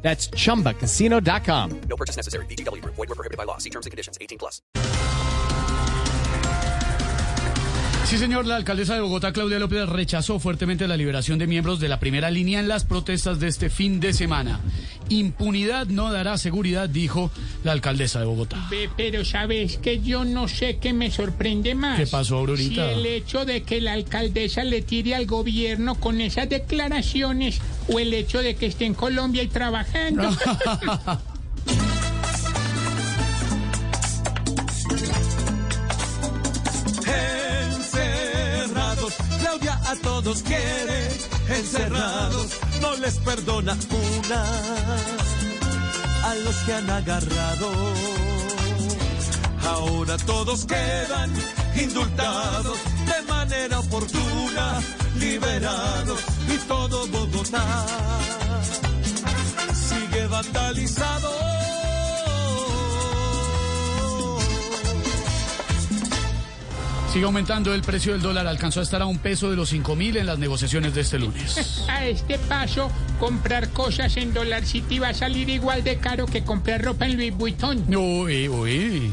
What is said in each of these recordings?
That's chumbacasino.com. No purchase necessary. VGW Group. Void were prohibited by law. See terms and conditions. 18 plus. Sí, señor, la alcaldesa de Bogotá, Claudia López, rechazó fuertemente la liberación de miembros de la primera línea en las protestas de este fin de semana. Impunidad no dará seguridad, dijo la alcaldesa de Bogotá. Ve, pero sabes que yo no sé qué me sorprende más. ¿Qué pasó, Aurorita? Si el hecho de que la alcaldesa le tire al gobierno con esas declaraciones o el hecho de que esté en Colombia y trabajando. Encerrados, Claudia a todos quiere. Encerrados, no les perdona una a los que han agarrado. Ahora todos quedan indultados de manera oportuna, liberados y todo Bogotá sigue vandalizado. Sigue aumentando el precio del dólar, alcanzó a estar a un peso de los cinco mil en las negociaciones de este lunes. A este paso, comprar cosas en Dollar City va a salir igual de caro que comprar ropa en Louis Vuitton. Uy, uy.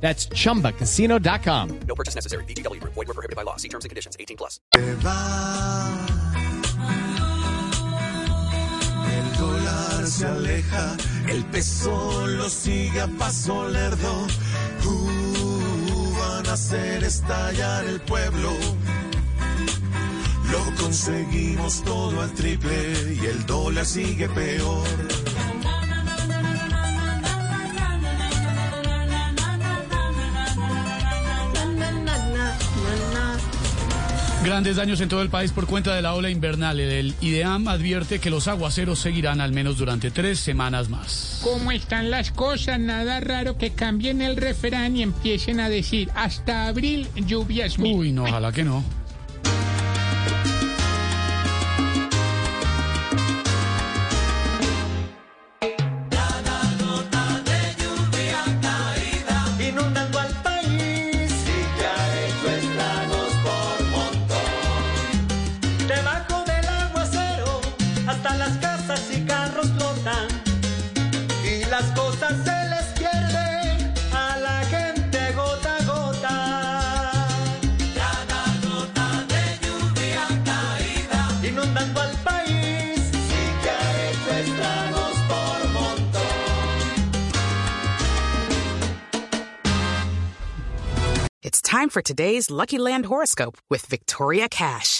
That's chumbacasino.com. No purchase necessary. VGW Group. Void were prohibited by law. See terms and conditions. 18 plus. El dólar se aleja, el peso lo sigue a paso lerdo. Uh, van a hacer estallar el pueblo. Lo conseguimos todo al triple y el dólar sigue peor. Grandes daños en todo el país por cuenta de la ola invernal. El IDEAM advierte que los aguaceros seguirán al menos durante tres semanas más. ¿Cómo están las cosas? Nada raro que cambien el refrán y empiecen a decir hasta abril lluvias mil. Uy, no, ojalá que no. Casas y carros flotan y las cosas se les pierden. It's time for today's Lucky Land horoscope with Victoria Cash.